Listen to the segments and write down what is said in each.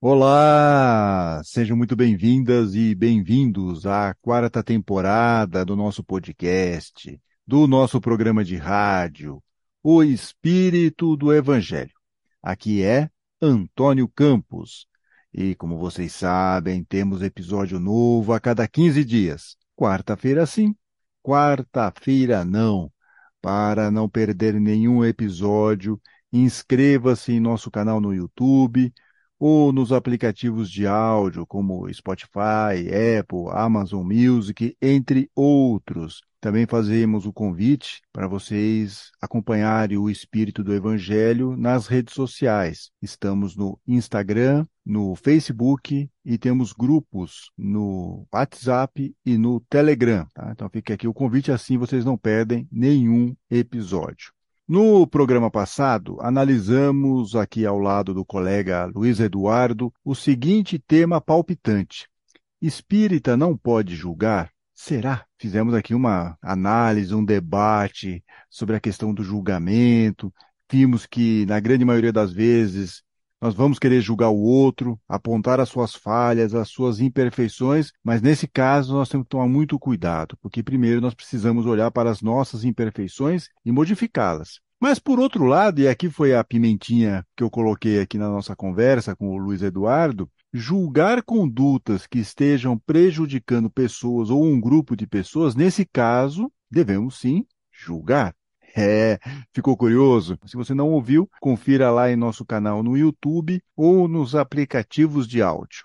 Olá, sejam muito bem-vindas e bem-vindos à quarta temporada do nosso podcast, do nosso programa de rádio, O Espírito do Evangelho. Aqui é Antônio Campos. E como vocês sabem, temos episódio novo a cada 15 dias. Quarta-feira sim, quarta-feira não. Para não perder nenhum episódio, inscreva-se em nosso canal no YouTube ou nos aplicativos de áudio como Spotify, Apple, Amazon Music, entre outros. Também fazemos o convite para vocês acompanharem o espírito do Evangelho nas redes sociais. Estamos no Instagram, no Facebook e temos grupos no WhatsApp e no Telegram. Tá? Então fica aqui o convite, assim vocês não perdem nenhum episódio. No programa passado, analisamos aqui ao lado do colega Luiz Eduardo o seguinte tema palpitante: Espírita não pode julgar? Será? Fizemos aqui uma análise, um debate sobre a questão do julgamento. Vimos que, na grande maioria das vezes, nós vamos querer julgar o outro, apontar as suas falhas, as suas imperfeições, mas nesse caso nós temos que tomar muito cuidado, porque primeiro nós precisamos olhar para as nossas imperfeições e modificá-las. Mas por outro lado, e aqui foi a pimentinha que eu coloquei aqui na nossa conversa com o Luiz Eduardo, julgar condutas que estejam prejudicando pessoas ou um grupo de pessoas, nesse caso, devemos sim julgar. É, ficou curioso? Se você não ouviu, confira lá em nosso canal no YouTube ou nos aplicativos de áudio.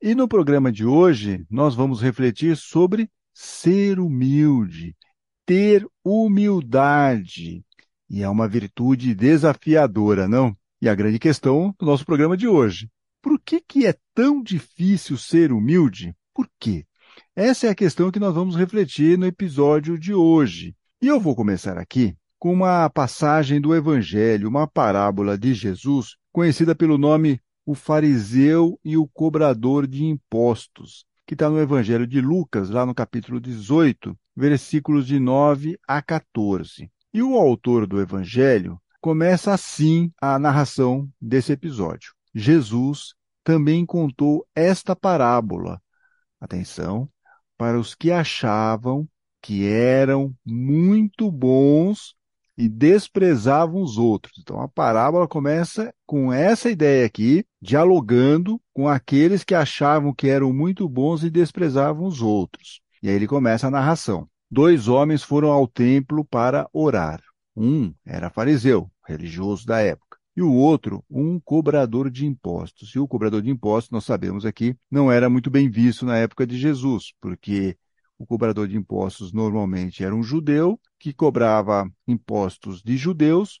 E no programa de hoje, nós vamos refletir sobre ser humilde, ter humildade. E é uma virtude desafiadora, não? E a grande questão do nosso programa de hoje. Por que, que é tão difícil ser humilde? Por quê? Essa é a questão que nós vamos refletir no episódio de hoje. E eu vou começar aqui com uma passagem do Evangelho, uma parábola de Jesus, conhecida pelo nome O Fariseu e o Cobrador de Impostos, que está no Evangelho de Lucas, lá no capítulo 18, versículos de 9 a 14. E o autor do Evangelho começa assim a narração desse episódio. Jesus também contou esta parábola. Atenção, para os que achavam que eram muito bons e desprezavam os outros. Então a parábola começa com essa ideia aqui, dialogando com aqueles que achavam que eram muito bons e desprezavam os outros. E aí ele começa a narração dois homens foram ao templo para orar. Um era fariseu, religioso da época, e o outro, um cobrador de impostos. E o cobrador de impostos, nós sabemos aqui, não era muito bem visto na época de Jesus, porque o cobrador de impostos normalmente era um judeu que cobrava impostos de judeus,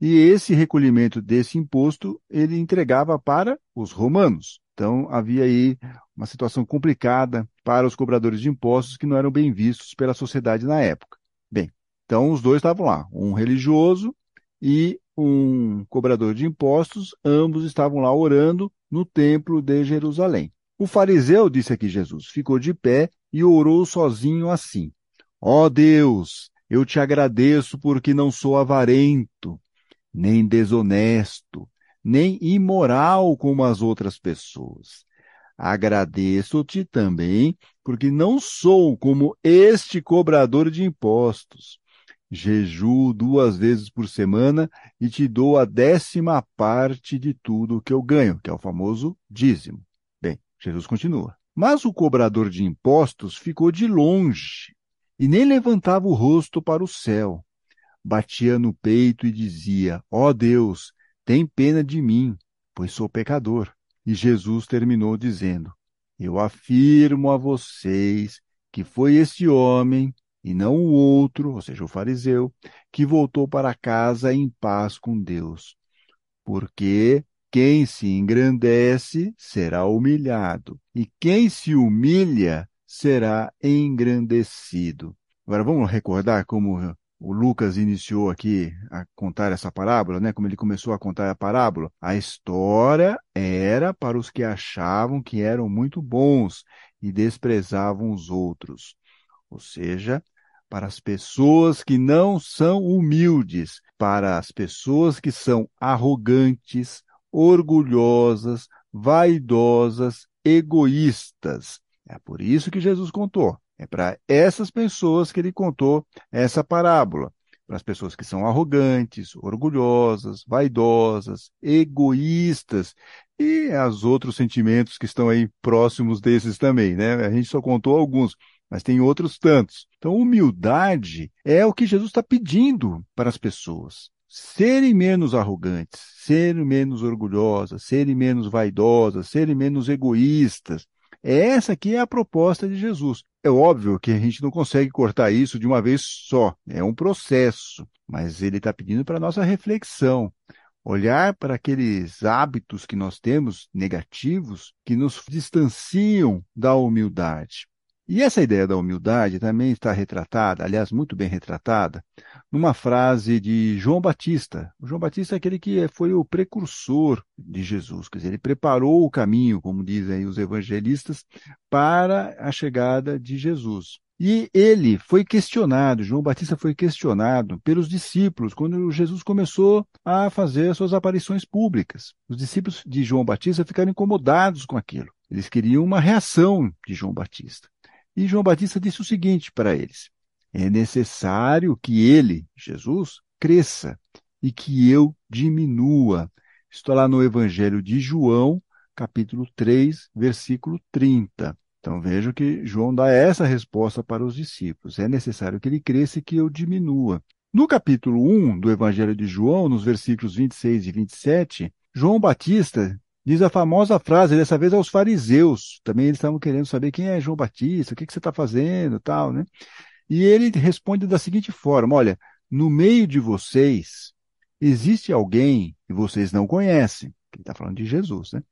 e esse recolhimento desse imposto ele entregava para os romanos. Então havia aí uma situação complicada para os cobradores de impostos que não eram bem vistos pela sociedade na época. Bem, então os dois estavam lá, um religioso e um cobrador de impostos, ambos estavam lá orando no templo de Jerusalém. O fariseu, disse aqui Jesus, ficou de pé e orou sozinho assim: Ó oh Deus, eu te agradeço porque não sou avarento, nem desonesto, nem imoral como as outras pessoas. Agradeço-te também, porque não sou como este cobrador de impostos. Jejuo duas vezes por semana e te dou a décima parte de tudo que eu ganho, que é o famoso dízimo. Bem, Jesus continua. Mas o cobrador de impostos ficou de longe e nem levantava o rosto para o céu. Batia no peito e dizia: Ó oh Deus, tem pena de mim, pois sou pecador. E Jesus terminou dizendo: Eu afirmo a vocês que foi este homem, e não o outro, ou seja, o fariseu, que voltou para casa em paz com Deus. Porque quem se engrandece será humilhado, e quem se humilha será engrandecido. Agora vamos recordar como o Lucas iniciou aqui a contar essa parábola, né? Como ele começou a contar a parábola, a história era para os que achavam que eram muito bons e desprezavam os outros. Ou seja, para as pessoas que não são humildes, para as pessoas que são arrogantes, orgulhosas, vaidosas, egoístas. É por isso que Jesus contou. É para essas pessoas que ele contou essa parábola. Para as pessoas que são arrogantes, orgulhosas, vaidosas, egoístas e os outros sentimentos que estão aí próximos desses também, né? A gente só contou alguns, mas tem outros tantos. Então, humildade é o que Jesus está pedindo para as pessoas serem menos arrogantes, serem menos orgulhosas, serem menos vaidosas, serem menos egoístas. Essa aqui é a proposta de Jesus. É óbvio que a gente não consegue cortar isso de uma vez só, é um processo, mas ele está pedindo para a nossa reflexão. Olhar para aqueles hábitos que nós temos negativos que nos distanciam da humildade. E essa ideia da humildade também está retratada, aliás, muito bem retratada, numa frase de João Batista. O João Batista é aquele que foi o precursor de Jesus, quer dizer, ele preparou o caminho, como dizem os evangelistas, para a chegada de Jesus. E ele foi questionado, João Batista foi questionado pelos discípulos quando Jesus começou a fazer suas aparições públicas. Os discípulos de João Batista ficaram incomodados com aquilo. Eles queriam uma reação de João Batista. E João Batista disse o seguinte para eles: é necessário que ele, Jesus, cresça e que eu diminua. Estou lá no Evangelho de João, capítulo 3, versículo 30. Então vejam que João dá essa resposta para os discípulos. É necessário que ele cresça e que eu diminua. No capítulo 1 do Evangelho de João, nos versículos 26 e 27, João Batista Diz a famosa frase, dessa vez aos fariseus. Também eles estavam querendo saber quem é João Batista, o que, que você está fazendo, tal, né? E ele responde da seguinte forma: Olha, no meio de vocês existe alguém que vocês não conhecem. Ele está falando de Jesus, né?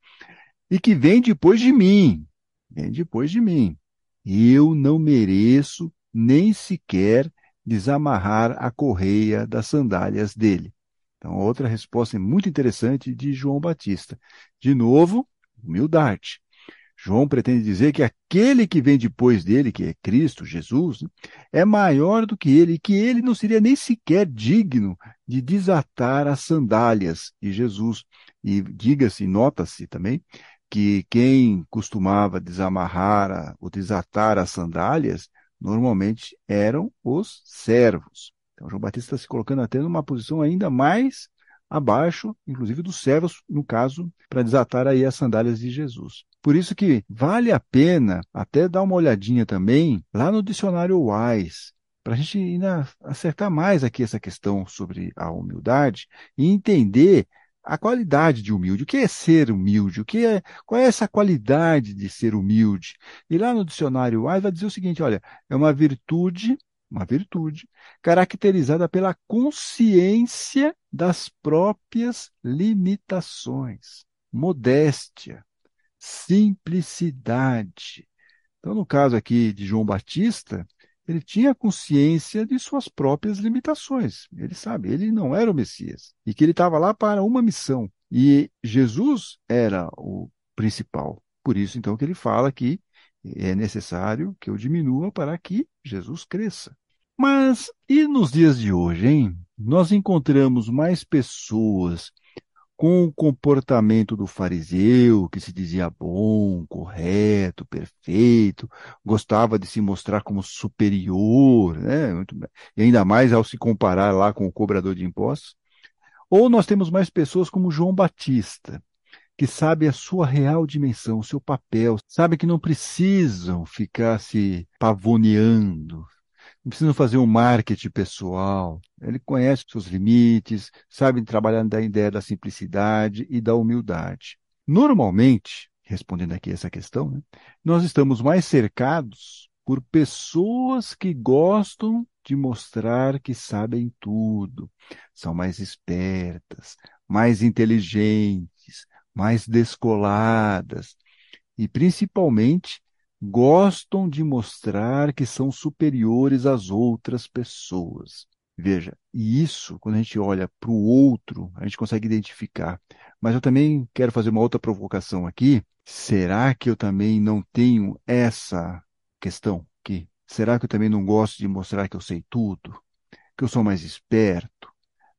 E que vem depois de mim. Vem depois de mim. Eu não mereço nem sequer desamarrar a correia das sandálias dele. Então, outra resposta muito interessante de João Batista. De novo, humildade. João pretende dizer que aquele que vem depois dele, que é Cristo, Jesus, é maior do que ele e que ele não seria nem sequer digno de desatar as sandálias de Jesus. E diga-se, nota-se também, que quem costumava desamarrar ou desatar as sandálias normalmente eram os servos. Então, João Batista está se colocando até numa posição ainda mais abaixo, inclusive dos servos, no caso, para desatar aí as sandálias de Jesus. Por isso que vale a pena até dar uma olhadinha também lá no dicionário Wise, para a gente ainda acertar mais aqui essa questão sobre a humildade e entender a qualidade de humilde. O que é ser humilde? O que é, qual é essa qualidade de ser humilde? E lá no dicionário Wise vai dizer o seguinte, olha, é uma virtude uma virtude, caracterizada pela consciência das próprias limitações, modéstia, simplicidade. Então, no caso aqui de João Batista, ele tinha consciência de suas próprias limitações. Ele sabe, ele não era o Messias e que ele estava lá para uma missão. E Jesus era o principal. Por isso, então, que ele fala que é necessário que eu diminua para que Jesus cresça. Mas e nos dias de hoje, hein? Nós encontramos mais pessoas com o comportamento do fariseu, que se dizia bom, correto, perfeito, gostava de se mostrar como superior, né? e ainda mais ao se comparar lá com o cobrador de impostos. Ou nós temos mais pessoas como João Batista, que sabe a sua real dimensão, o seu papel, sabe que não precisam ficar se pavoneando, não precisam fazer um marketing pessoal. Ele conhece os seus limites, sabe trabalhar da ideia da simplicidade e da humildade. Normalmente, respondendo aqui essa questão, né, nós estamos mais cercados por pessoas que gostam de mostrar que sabem tudo, são mais espertas, mais inteligentes, mais descoladas e principalmente gostam de mostrar que são superiores às outras pessoas. Veja, e isso, quando a gente olha para o outro, a gente consegue identificar. Mas eu também quero fazer uma outra provocação aqui. Será que eu também não tenho essa questão aqui? Será que eu também não gosto de mostrar que eu sei tudo? Que eu sou mais esperto?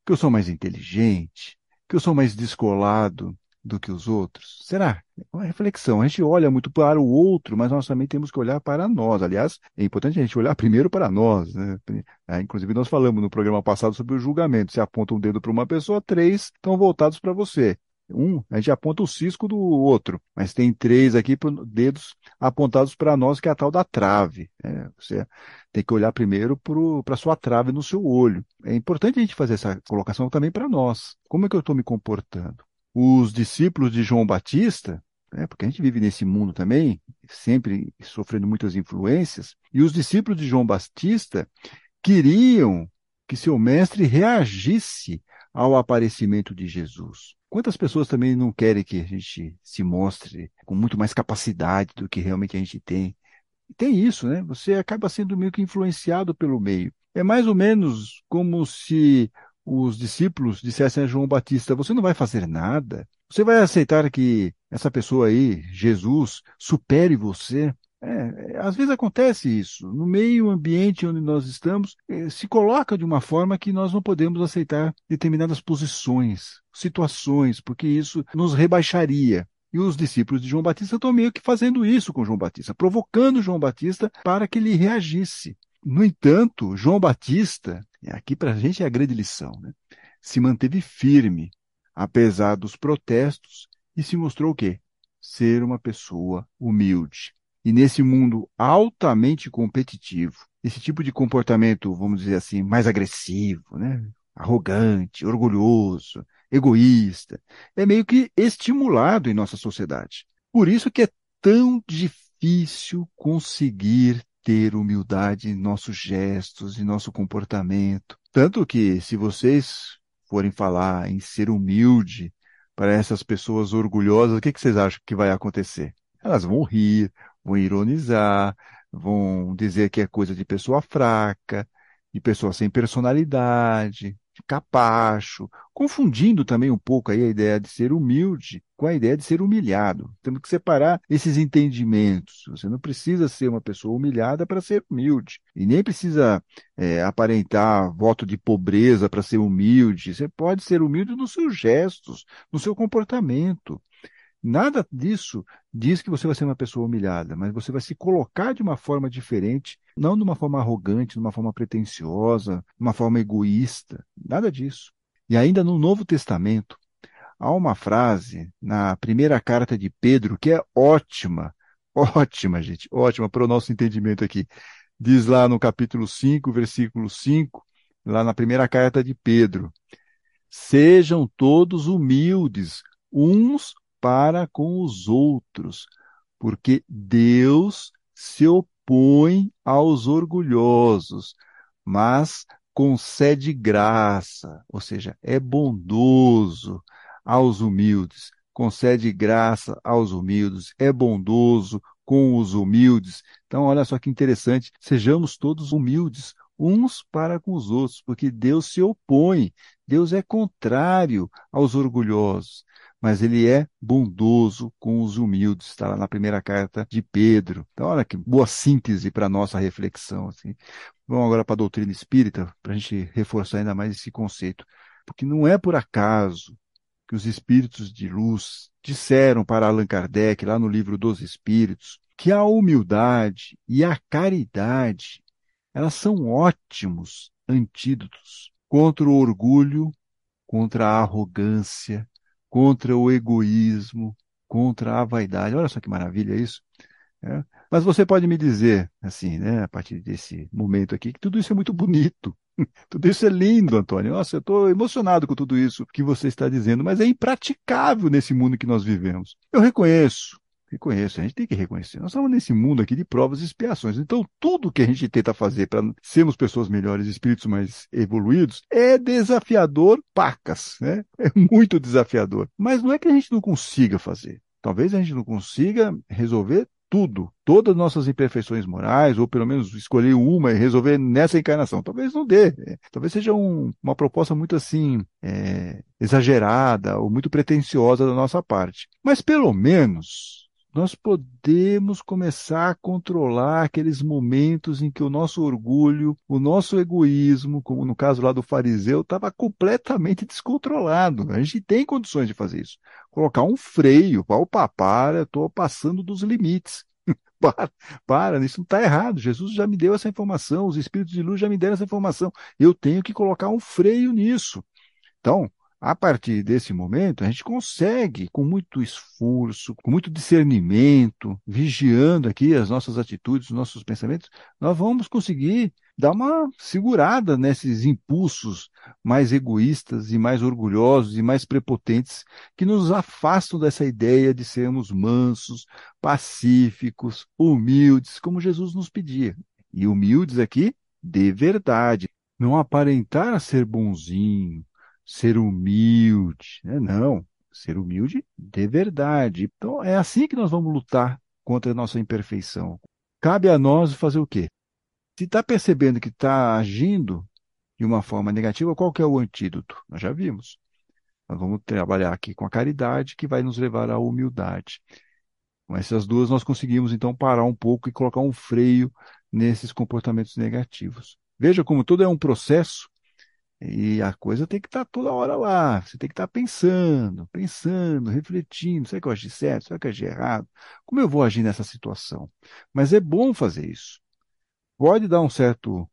Que eu sou mais inteligente? Que eu sou mais descolado do que os outros? Será? É uma reflexão. A gente olha muito para o outro, mas nós também temos que olhar para nós. Aliás, é importante a gente olhar primeiro para nós. Né? É, inclusive, nós falamos no programa passado sobre o julgamento. Se aponta um dedo para uma pessoa, três estão voltados para você. Um, a gente aponta o cisco do outro, mas tem três aqui dedos apontados para nós, que é a tal da trave. É, você tem que olhar primeiro para a sua trave no seu olho. É importante a gente fazer essa colocação também para nós. Como é que eu estou me comportando? Os discípulos de João Batista, né, porque a gente vive nesse mundo também, sempre sofrendo muitas influências, e os discípulos de João Batista queriam que seu mestre reagisse ao aparecimento de Jesus. Quantas pessoas também não querem que a gente se mostre com muito mais capacidade do que realmente a gente tem? Tem isso, né? Você acaba sendo meio que influenciado pelo meio. É mais ou menos como se os discípulos dissessem a João Batista: Você não vai fazer nada? Você vai aceitar que essa pessoa aí, Jesus, supere você? É, às vezes acontece isso. No meio ambiente onde nós estamos, eh, se coloca de uma forma que nós não podemos aceitar determinadas posições, situações, porque isso nos rebaixaria. E os discípulos de João Batista estão meio que fazendo isso com João Batista, provocando João Batista para que ele reagisse. No entanto, João Batista, aqui para a gente é a grande lição, né? se manteve firme, apesar dos protestos, e se mostrou o quê? Ser uma pessoa humilde. E nesse mundo altamente competitivo, esse tipo de comportamento, vamos dizer assim, mais agressivo, né? arrogante, orgulhoso, egoísta, é meio que estimulado em nossa sociedade. Por isso que é tão difícil conseguir ter humildade em nossos gestos, em nosso comportamento. Tanto que, se vocês forem falar em ser humilde para essas pessoas orgulhosas, o que, que vocês acham que vai acontecer? Elas vão rir, vão ironizar, vão dizer que é coisa de pessoa fraca, de pessoa sem personalidade, de capacho, confundindo também um pouco aí a ideia de ser humilde com a ideia de ser humilhado. Temos que separar esses entendimentos. Você não precisa ser uma pessoa humilhada para ser humilde. E nem precisa é, aparentar voto de pobreza para ser humilde. Você pode ser humilde nos seus gestos, no seu comportamento. Nada disso diz que você vai ser uma pessoa humilhada, mas você vai se colocar de uma forma diferente, não de uma forma arrogante, de uma forma pretensiosa, de uma forma egoísta. Nada disso. E ainda no Novo Testamento, há uma frase na primeira carta de Pedro que é ótima, ótima, gente, ótima para o nosso entendimento aqui. Diz lá no capítulo 5, versículo 5, lá na primeira carta de Pedro: Sejam todos humildes, uns para com os outros, porque Deus se opõe aos orgulhosos, mas concede graça, ou seja, é bondoso aos humildes, concede graça aos humildes, é bondoso com os humildes. Então, olha só que interessante, sejamos todos humildes uns para com os outros, porque Deus se opõe, Deus é contrário aos orgulhosos mas ele é bondoso com os humildes, está lá na primeira carta de Pedro. Então, olha que boa síntese para a nossa reflexão. Assim. Vamos agora para a doutrina espírita, para a gente reforçar ainda mais esse conceito. Porque não é por acaso que os espíritos de luz disseram para Allan Kardec, lá no livro dos Espíritos, que a humildade e a caridade, elas são ótimos antídotos contra o orgulho, contra a arrogância, contra o egoísmo, contra a vaidade. Olha só que maravilha isso. É. Mas você pode me dizer, assim, né, a partir desse momento aqui, que tudo isso é muito bonito. Tudo isso é lindo, Antônio. Nossa, eu estou emocionado com tudo isso que você está dizendo, mas é impraticável nesse mundo que nós vivemos. Eu reconheço Reconheço, a gente tem que reconhecer. Nós estamos nesse mundo aqui de provas e expiações. Então, tudo que a gente tenta fazer para sermos pessoas melhores, espíritos mais evoluídos, é desafiador, pacas, né? É muito desafiador. Mas não é que a gente não consiga fazer. Talvez a gente não consiga resolver tudo, todas as nossas imperfeições morais, ou pelo menos escolher uma e resolver nessa encarnação. Talvez não dê. Talvez seja um, uma proposta muito assim, é, exagerada ou muito pretensiosa da nossa parte. Mas pelo menos nós podemos começar a controlar aqueles momentos em que o nosso orgulho, o nosso egoísmo, como no caso lá do fariseu, estava completamente descontrolado. A gente tem condições de fazer isso. Colocar um freio, opa, para, estou passando dos limites. para, para, isso não está errado. Jesus já me deu essa informação, os espíritos de luz já me deram essa informação. Eu tenho que colocar um freio nisso. Então, a partir desse momento, a gente consegue, com muito esforço, com muito discernimento, vigiando aqui as nossas atitudes, os nossos pensamentos, nós vamos conseguir dar uma segurada nesses impulsos mais egoístas e mais orgulhosos e mais prepotentes que nos afastam dessa ideia de sermos mansos, pacíficos, humildes, como Jesus nos pedia. E humildes aqui, de verdade. Não aparentar ser bonzinho, ser humilde. Né? Não, ser humilde de verdade. Então, é assim que nós vamos lutar contra a nossa imperfeição. Cabe a nós fazer o quê? Se está percebendo que está agindo de uma forma negativa, qual que é o antídoto? Nós já vimos. Nós vamos trabalhar aqui com a caridade, que vai nos levar à humildade. Com essas duas, nós conseguimos, então, parar um pouco e colocar um freio nesses comportamentos negativos. Veja como tudo é um processo e a coisa tem que estar tá toda hora lá. Você tem que estar tá pensando, pensando, refletindo. Será que eu agi certo? Será que eu agi errado? Como eu vou agir nessa situação? Mas é bom fazer isso. Pode dar um certo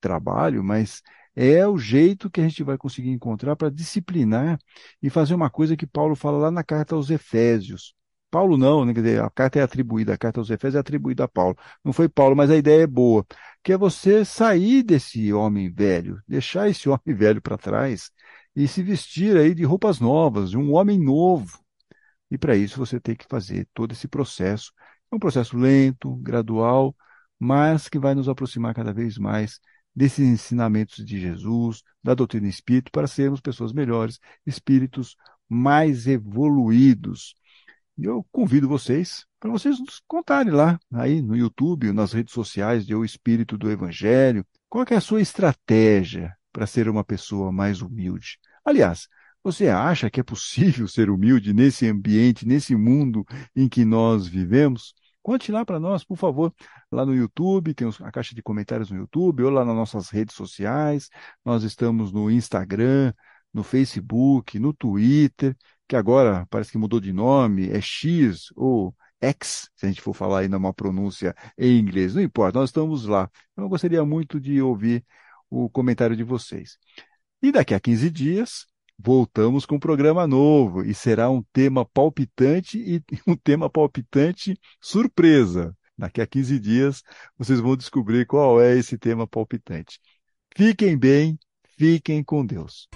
trabalho, mas é o jeito que a gente vai conseguir encontrar para disciplinar e fazer uma coisa que Paulo fala lá na carta aos Efésios. Paulo não, né? quer dizer, a carta é atribuída, a carta aos Efésios é atribuída a Paulo. Não foi Paulo, mas a ideia é boa, que é você sair desse homem velho, deixar esse homem velho para trás e se vestir aí de roupas novas, de um homem novo. E para isso você tem que fazer todo esse processo. É um processo lento, gradual, mas que vai nos aproximar cada vez mais desses ensinamentos de Jesus, da doutrina espírita, para sermos pessoas melhores, espíritos mais evoluídos. E eu convido vocês para vocês nos contarem lá, aí no YouTube, nas redes sociais de O Espírito do Evangelho, qual é a sua estratégia para ser uma pessoa mais humilde. Aliás, você acha que é possível ser humilde nesse ambiente, nesse mundo em que nós vivemos? Conte lá para nós, por favor, lá no YouTube, tem a caixa de comentários no YouTube, ou lá nas nossas redes sociais. Nós estamos no Instagram, no Facebook, no Twitter que agora parece que mudou de nome, é X ou X, se a gente for falar aí numa pronúncia em inglês, não importa, nós estamos lá. Eu gostaria muito de ouvir o comentário de vocês. E daqui a 15 dias, voltamos com um programa novo e será um tema palpitante e um tema palpitante surpresa. Daqui a 15 dias vocês vão descobrir qual é esse tema palpitante. Fiquem bem, fiquem com Deus.